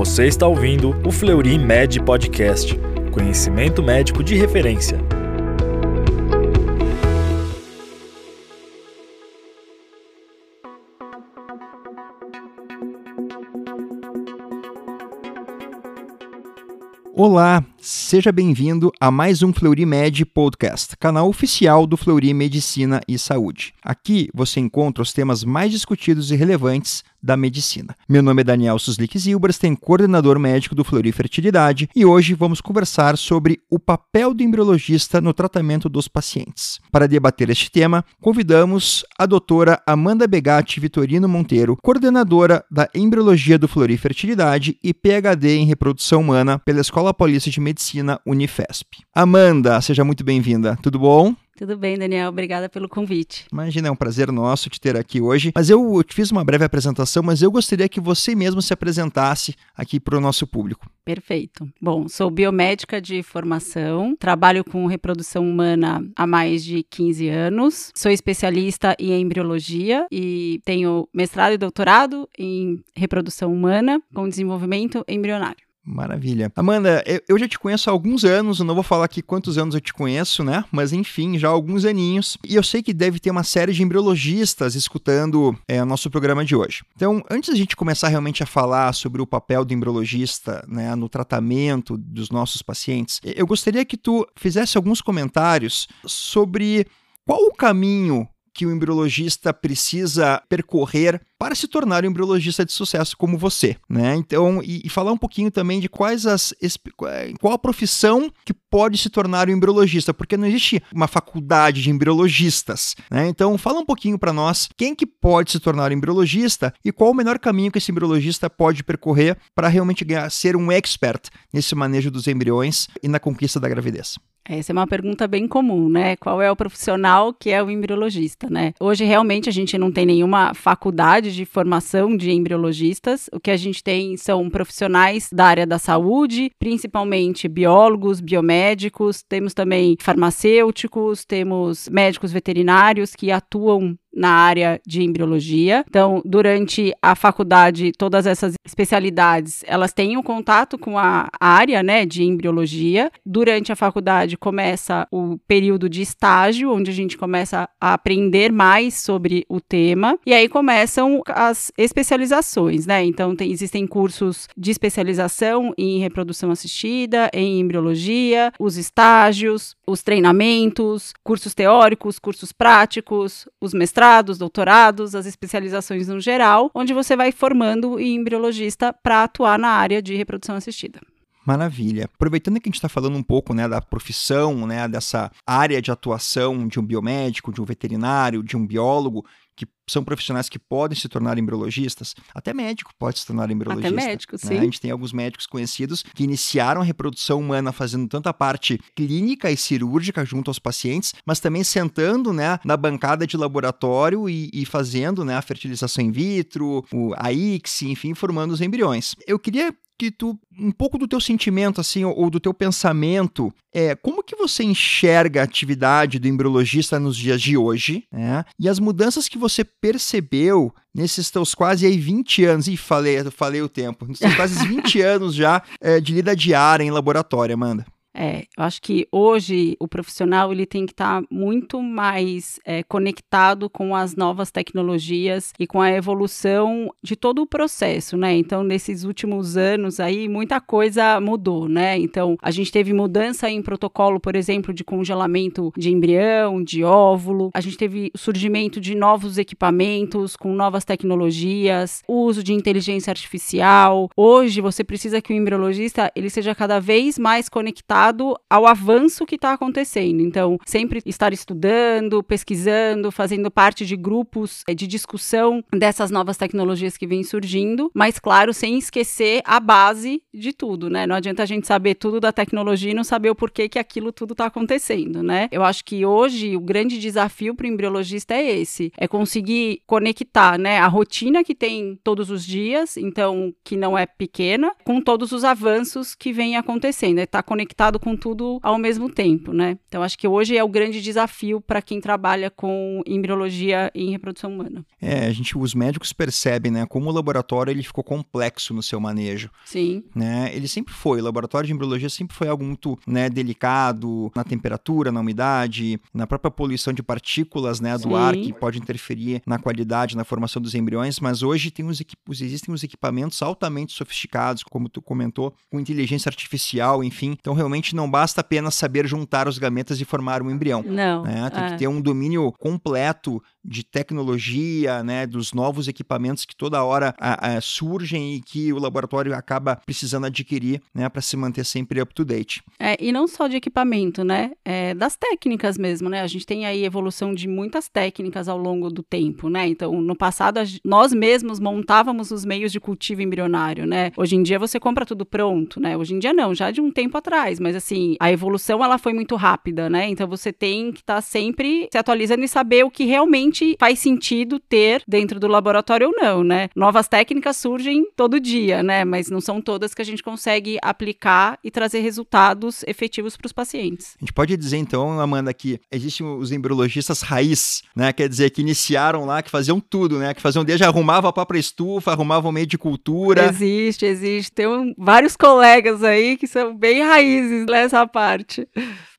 Você está ouvindo o Fleury Med Podcast, conhecimento médico de referência. Olá, seja bem-vindo a mais um Fleury Med Podcast, canal oficial do Fleury Medicina e Saúde. Aqui você encontra os temas mais discutidos e relevantes da medicina. Meu nome é Daniel Suslik Zilberstein, coordenador médico do Fleury Fertilidade, e hoje vamos conversar sobre o papel do embriologista no tratamento dos pacientes. Para debater este tema, convidamos a doutora Amanda Begatti Vitorino Monteiro, coordenadora da Embriologia do Fleury Fertilidade e PhD em Reprodução Humana pela Escola Paulista de Medicina Unifesp. Amanda, seja muito bem-vinda. Tudo bom? Tudo bem, Daniel. Obrigada pelo convite. Imagina, é um prazer nosso te ter aqui hoje. Mas eu te fiz uma breve apresentação, mas eu gostaria que você mesmo se apresentasse aqui para o nosso público. Perfeito. Bom, sou biomédica de formação, trabalho com reprodução humana há mais de 15 anos, sou especialista em embriologia e tenho mestrado e doutorado em reprodução humana com desenvolvimento embrionário. Maravilha. Amanda, eu já te conheço há alguns anos, eu não vou falar aqui quantos anos eu te conheço, né? Mas enfim, já há alguns aninhos. E eu sei que deve ter uma série de embriologistas escutando é, o nosso programa de hoje. Então, antes a gente começar realmente a falar sobre o papel do embriologista né, no tratamento dos nossos pacientes, eu gostaria que tu fizesse alguns comentários sobre qual o caminho que o embriologista precisa percorrer para se tornar um embriologista de sucesso como você, né? Então, e, e, falar um pouquinho também de quais as qual a profissão que pode se tornar um embriologista, porque não existe uma faculdade de embriologistas, né? Então, fala um pouquinho para nós quem que pode se tornar um embriologista e qual o melhor caminho que esse embriologista pode percorrer para realmente ganhar, ser um expert nesse manejo dos embriões e na conquista da gravidez. Essa é uma pergunta bem comum, né? Qual é o profissional que é o embriologista, né? Hoje realmente a gente não tem nenhuma faculdade de formação de embriologistas. O que a gente tem são profissionais da área da saúde, principalmente biólogos, biomédicos, temos também farmacêuticos, temos médicos veterinários que atuam na área de embriologia. Então, durante a faculdade, todas essas especialidades, elas têm um contato com a área, né, de embriologia. Durante a faculdade começa o período de estágio, onde a gente começa a aprender mais sobre o tema. E aí começam as especializações, né? Então, tem, existem cursos de especialização em reprodução assistida, em embriologia, os estágios, os treinamentos, cursos teóricos, cursos práticos, os mestrados mestrados, doutorados, as especializações no geral, onde você vai formando o embriologista para atuar na área de reprodução assistida. Maravilha. Aproveitando que a gente está falando um pouco né, da profissão, né, dessa área de atuação de um biomédico, de um veterinário, de um biólogo, que são profissionais que podem se tornar embriologistas, até médico pode se tornar embriologista. Até médico, né? sim. A gente tem alguns médicos conhecidos que iniciaram a reprodução humana fazendo tanto a parte clínica e cirúrgica junto aos pacientes, mas também sentando né, na bancada de laboratório e, e fazendo né, a fertilização in vitro, o, a ICSI, enfim, formando os embriões. Eu queria que tu um pouco do teu sentimento assim ou do teu pensamento é como que você enxerga a atividade do embriologista nos dias de hoje, né? E as mudanças que você percebeu nesses teus quase aí 20 anos, e falei, falei o tempo, nesses quase 20 anos já é, de lida diária em laboratório, Amanda. É, eu acho que hoje o profissional ele tem que estar tá muito mais é, conectado com as novas tecnologias e com a evolução de todo o processo, né? Então, nesses últimos anos aí, muita coisa mudou, né? Então, a gente teve mudança em protocolo, por exemplo, de congelamento de embrião, de óvulo. A gente teve surgimento de novos equipamentos com novas tecnologias, uso de inteligência artificial. Hoje, você precisa que o embriologista ele seja cada vez mais conectado ao avanço que está acontecendo. Então, sempre estar estudando, pesquisando, fazendo parte de grupos eh, de discussão dessas novas tecnologias que vêm surgindo, mas, claro, sem esquecer a base de tudo, né? Não adianta a gente saber tudo da tecnologia e não saber o porquê que aquilo tudo está acontecendo, né? Eu acho que hoje o grande desafio para o embriologista é esse, é conseguir conectar, né, a rotina que tem todos os dias, então que não é pequena, com todos os avanços que vem acontecendo, é estar tá conectado com tudo ao mesmo tempo, né? Então acho que hoje é o grande desafio para quem trabalha com embriologia em reprodução humana. É, a gente, os médicos percebem, né, como o laboratório ele ficou complexo no seu manejo. Sim. Né? Ele sempre foi, o laboratório de embriologia sempre foi algo muito, né, delicado na temperatura, na umidade, na própria poluição de partículas, né, do Sim. ar que pode interferir na qualidade, na formação dos embriões, mas hoje tem os existem os equipamentos altamente sofisticados, como tu comentou, com inteligência artificial, enfim. Então realmente não basta apenas saber juntar os gametas e formar um embrião. Não. Né? Tem é. que ter um domínio completo de tecnologia, né, dos novos equipamentos que toda hora a, a, surgem e que o laboratório acaba precisando adquirir, né, para se manter sempre up to date. É, e não só de equipamento, né, é, das técnicas mesmo, né, a gente tem aí evolução de muitas técnicas ao longo do tempo, né, então no passado nós mesmos montávamos os meios de cultivo embrionário, né, hoje em dia você compra tudo pronto, né, hoje em dia não, já de um tempo atrás, mas assim, a evolução ela foi muito rápida, né, então você tem que estar tá sempre se atualizando e saber o que realmente realmente faz sentido ter dentro do laboratório ou não, né? Novas técnicas surgem todo dia, né? Mas não são todas que a gente consegue aplicar e trazer resultados efetivos para os pacientes. A gente pode dizer então, Amanda, que existem os embriologistas raiz, né? Quer dizer, que iniciaram lá, que faziam tudo, né? Que faziam desde arrumava a própria estufa, arrumavam meio de cultura. Existe, existe. Tem um, vários colegas aí que são bem raízes nessa parte.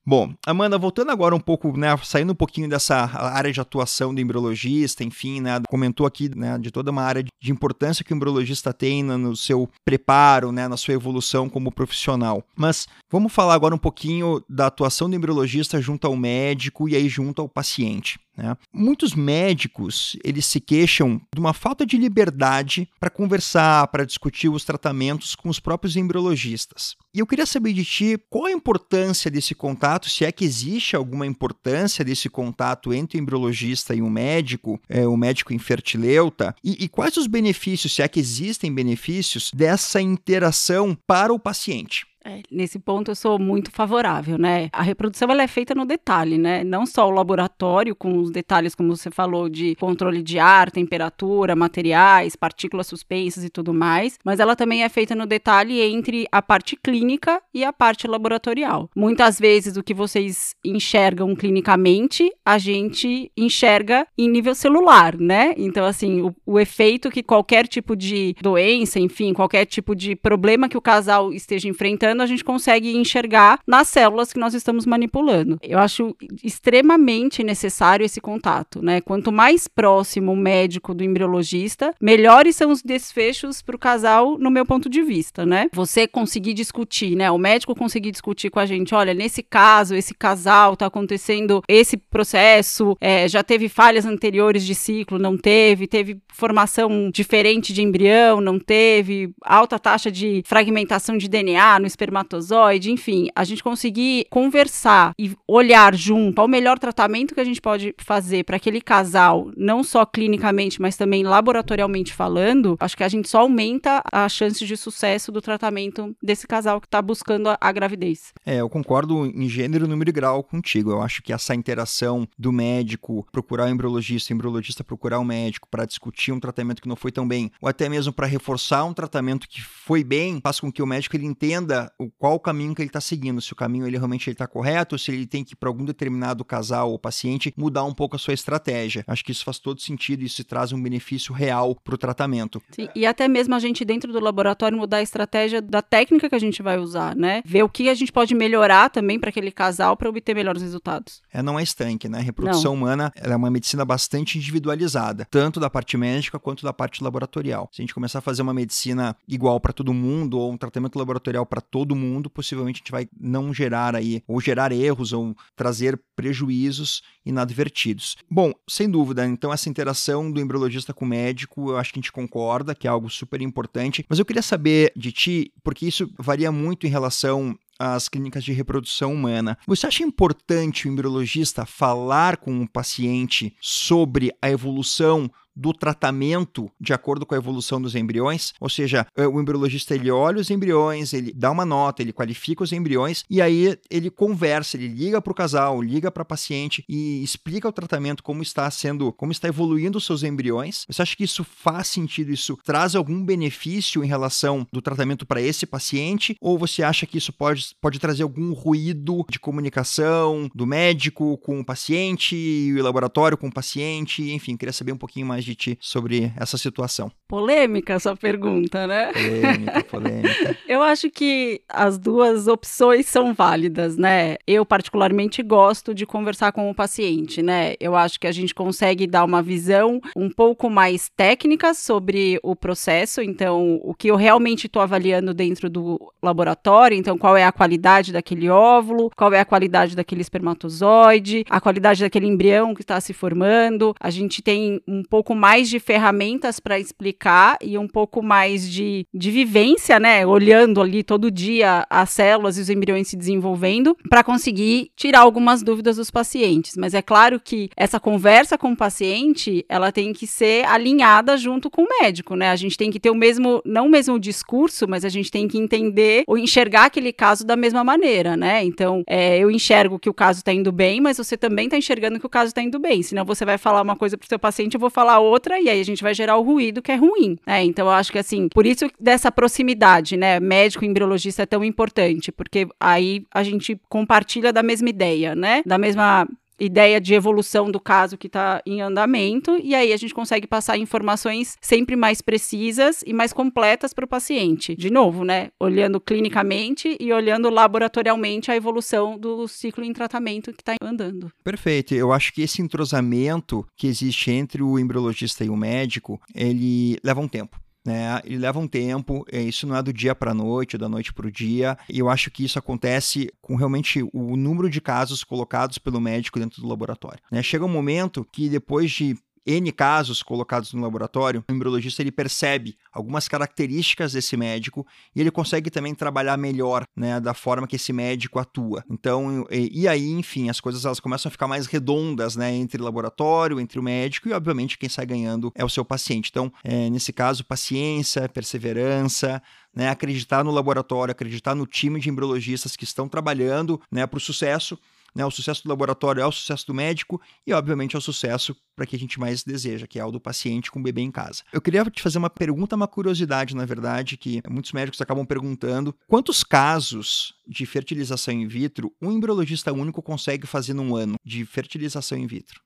Bom, Amanda, voltando agora um pouco, né, saindo um pouquinho dessa área de atuação do embriologista, enfim, né, comentou aqui, né, de toda uma área de importância que o embriologista tem no seu preparo, né, na sua evolução como profissional. Mas vamos falar agora um pouquinho da atuação do embriologista junto ao médico e aí junto ao paciente. Né? Muitos médicos eles se queixam de uma falta de liberdade para conversar, para discutir os tratamentos com os próprios embriologistas. E eu queria saber de ti qual a importância desse contato, se é que existe alguma importância desse contato entre o embriologista e o médico, é, o médico infertileuta, e, e quais os benefícios, se é que existem benefícios dessa interação para o paciente. É, nesse ponto eu sou muito favorável, né? A reprodução ela é feita no detalhe, né? Não só o laboratório com os detalhes como você falou de controle de ar, temperatura, materiais, partículas suspensas e tudo mais, mas ela também é feita no detalhe entre a parte clínica e a parte laboratorial. Muitas vezes o que vocês enxergam clinicamente, a gente enxerga em nível celular, né? Então assim, o, o efeito que qualquer tipo de doença, enfim, qualquer tipo de problema que o casal esteja enfrentando a gente consegue enxergar nas células que nós estamos manipulando. Eu acho extremamente necessário esse contato, né? Quanto mais próximo o médico do embriologista, melhores são os desfechos para o casal, no meu ponto de vista, né? Você conseguir discutir, né? O médico conseguir discutir com a gente, olha, nesse caso, esse casal está acontecendo esse processo, é, já teve falhas anteriores de ciclo, não teve, teve formação diferente de embrião, não teve, alta taxa de fragmentação de DNA no espermatozoide, enfim, a gente conseguir conversar e olhar junto ao melhor tratamento que a gente pode fazer para aquele casal, não só clinicamente, mas também laboratorialmente falando, acho que a gente só aumenta a chance de sucesso do tratamento desse casal que está buscando a, a gravidez. É, eu concordo em gênero, número e grau contigo. Eu acho que essa interação do médico procurar o embriologista, o embriologista procurar o médico para discutir um tratamento que não foi tão bem, ou até mesmo para reforçar um tratamento que foi bem, faz com que o médico ele entenda o, qual o caminho que ele está seguindo, se o caminho ele realmente está correto, se ele tem que, para algum determinado casal ou paciente, mudar um pouco a sua estratégia. Acho que isso faz todo sentido e isso traz um benefício real para o tratamento. Sim, e até mesmo a gente dentro do laboratório mudar a estratégia da técnica que a gente vai usar, né? Ver o que a gente pode melhorar também para aquele casal para obter melhores resultados. É, não é estanque, né? A reprodução não. humana é uma medicina bastante individualizada, tanto da parte médica quanto da parte laboratorial. Se a gente começar a fazer uma medicina igual para todo mundo ou um tratamento laboratorial para todo todo mundo, possivelmente a gente vai não gerar aí, ou gerar erros, ou trazer prejuízos inadvertidos. Bom, sem dúvida, então essa interação do embriologista com o médico, eu acho que a gente concorda que é algo super importante, mas eu queria saber de ti, porque isso varia muito em relação às clínicas de reprodução humana. Você acha importante o embriologista falar com o paciente sobre a evolução do tratamento de acordo com a evolução dos embriões, ou seja, eh, o embriologista ele olha os embriões, ele dá uma nota, ele qualifica os embriões e aí ele conversa, ele liga para o casal, liga para a paciente e explica o tratamento como está sendo, como está evoluindo os seus embriões. Você acha que isso faz sentido? Isso traz algum benefício em relação do tratamento para esse paciente? Ou você acha que isso pode pode trazer algum ruído de comunicação do médico com o paciente o laboratório com o paciente. Enfim, queria saber um pouquinho mais de ti sobre essa situação. Polêmica essa pergunta, né? Polêmica, polêmica. Eu acho que as duas opções são válidas, né? Eu particularmente gosto de conversar com o paciente, né? Eu acho que a gente consegue dar uma visão um pouco mais técnica sobre o processo, então o que eu realmente estou avaliando dentro do laboratório, então qual é a qualidade daquele óvulo, qual é a qualidade daquele espermatozoide, a qualidade daquele embrião que está se formando. A gente tem um pouco mais de ferramentas para explicar e um pouco mais de, de vivência, né? Olhando ali todo dia as células e os embriões se desenvolvendo, para conseguir tirar algumas dúvidas dos pacientes. Mas é claro que essa conversa com o paciente, ela tem que ser alinhada junto com o médico, né? A gente tem que ter o mesmo, não o mesmo discurso, mas a gente tem que entender ou enxergar aquele caso da mesma maneira, né? Então, é, eu enxergo que o caso está indo bem, mas você também está enxergando que o caso está indo bem. Senão você vai falar uma coisa para o seu paciente, eu vou falar outra, e aí a gente vai gerar o ruído que é ruim, né? Então, eu acho que assim, por isso dessa proximidade, né? Médico e embriologista é tão importante, porque aí a gente compartilha da mesma ideia, né? Da mesma ideia de evolução do caso que está em andamento, e aí a gente consegue passar informações sempre mais precisas e mais completas para o paciente. De novo, né? Olhando clinicamente e olhando laboratorialmente a evolução do ciclo em tratamento que está andando. Perfeito. Eu acho que esse entrosamento que existe entre o embriologista e o médico, ele leva um tempo né? E leva um tempo, é, isso não é do dia para a noite, da noite para o dia. E eu acho que isso acontece com realmente o número de casos colocados pelo médico dentro do laboratório. Né? Chega um momento que depois de N casos colocados no laboratório, o embriologista ele percebe algumas características desse médico e ele consegue também trabalhar melhor, né, da forma que esse médico atua. Então, e, e, aí, enfim, as coisas elas começam a ficar mais redondas, né, entre o laboratório, entre o médico e, obviamente, quem sai ganhando é o seu paciente. Então, é, nesse caso, paciência, perseverança, né, acreditar no laboratório, acreditar no time de embriologistas que estão trabalhando, né, para o sucesso né? O sucesso do laboratório é o sucesso do médico e, obviamente, é o sucesso para que a gente mais deseja, que é o do paciente com o bebê em casa. Eu queria te fazer uma pergunta, uma curiosidade, na verdade, que muitos médicos acabam perguntando: quantos casos de fertilização in vitro um embriologista único consegue fazer num ano de fertilização in vitro?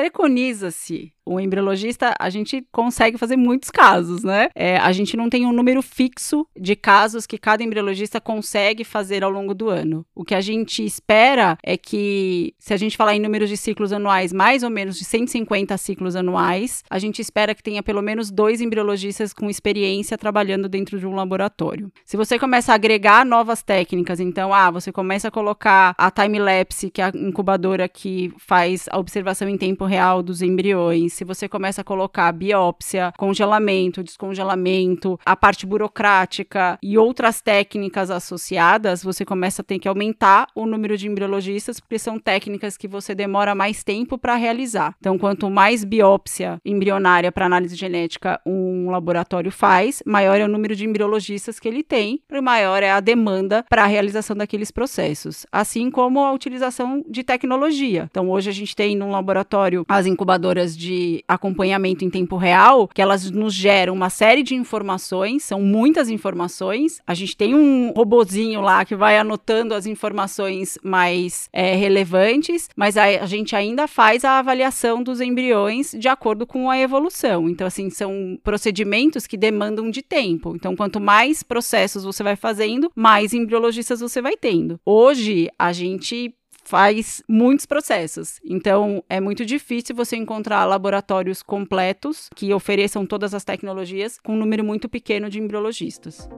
Preconiza-se o embriologista, a gente consegue fazer muitos casos, né? É, a gente não tem um número fixo de casos que cada embriologista consegue fazer ao longo do ano. O que a gente espera é que, se a gente falar em números de ciclos anuais, mais ou menos de 150 ciclos anuais, a gente espera que tenha pelo menos dois embriologistas com experiência trabalhando dentro de um laboratório. Se você começa a agregar novas técnicas, então, ah, você começa a colocar a time-lapse, que é a incubadora que faz a observação em tempo real dos embriões, se você começa a colocar biópsia, congelamento, descongelamento, a parte burocrática e outras técnicas associadas, você começa a ter que aumentar o número de embriologistas, porque são técnicas que você demora mais tempo para realizar. Então, quanto mais biópsia embrionária para análise genética um laboratório faz, maior é o número de embriologistas que ele tem, e maior é a demanda para a realização daqueles processos. Assim como a utilização de tecnologia. Então, hoje a gente tem num laboratório as incubadoras de acompanhamento em tempo real, que elas nos geram uma série de informações, são muitas informações. A gente tem um robozinho lá que vai anotando as informações mais é, relevantes, mas a, a gente ainda faz a avaliação dos embriões de acordo com a evolução. Então, assim, são procedimentos que demandam de tempo. Então, quanto mais processos você vai fazendo, mais embriologistas você vai tendo. Hoje, a gente faz muitos processos. Então, é muito difícil você encontrar laboratórios completos que ofereçam todas as tecnologias com um número muito pequeno de embriologistas.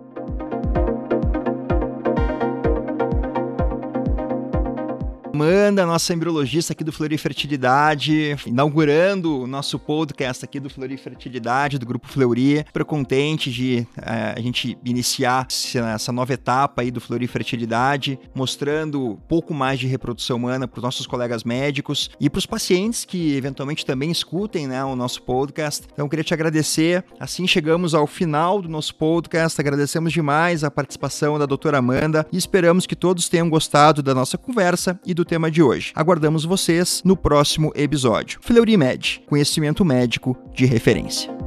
Amanda, nossa embriologista aqui do Flori Fertilidade, inaugurando o nosso podcast aqui do Flori Fertilidade, do Grupo Fleury. Super contente de é, a gente iniciar essa nova etapa aí do Flori Fertilidade, mostrando um pouco mais de reprodução humana para os nossos colegas médicos e para os pacientes que eventualmente também escutem né, o nosso podcast. Então, queria te agradecer. Assim chegamos ao final do nosso podcast. Agradecemos demais a participação da doutora Amanda e esperamos que todos tenham gostado da nossa conversa e do do tema de hoje. Aguardamos vocês no próximo episódio. Fleury Med, conhecimento médico de referência.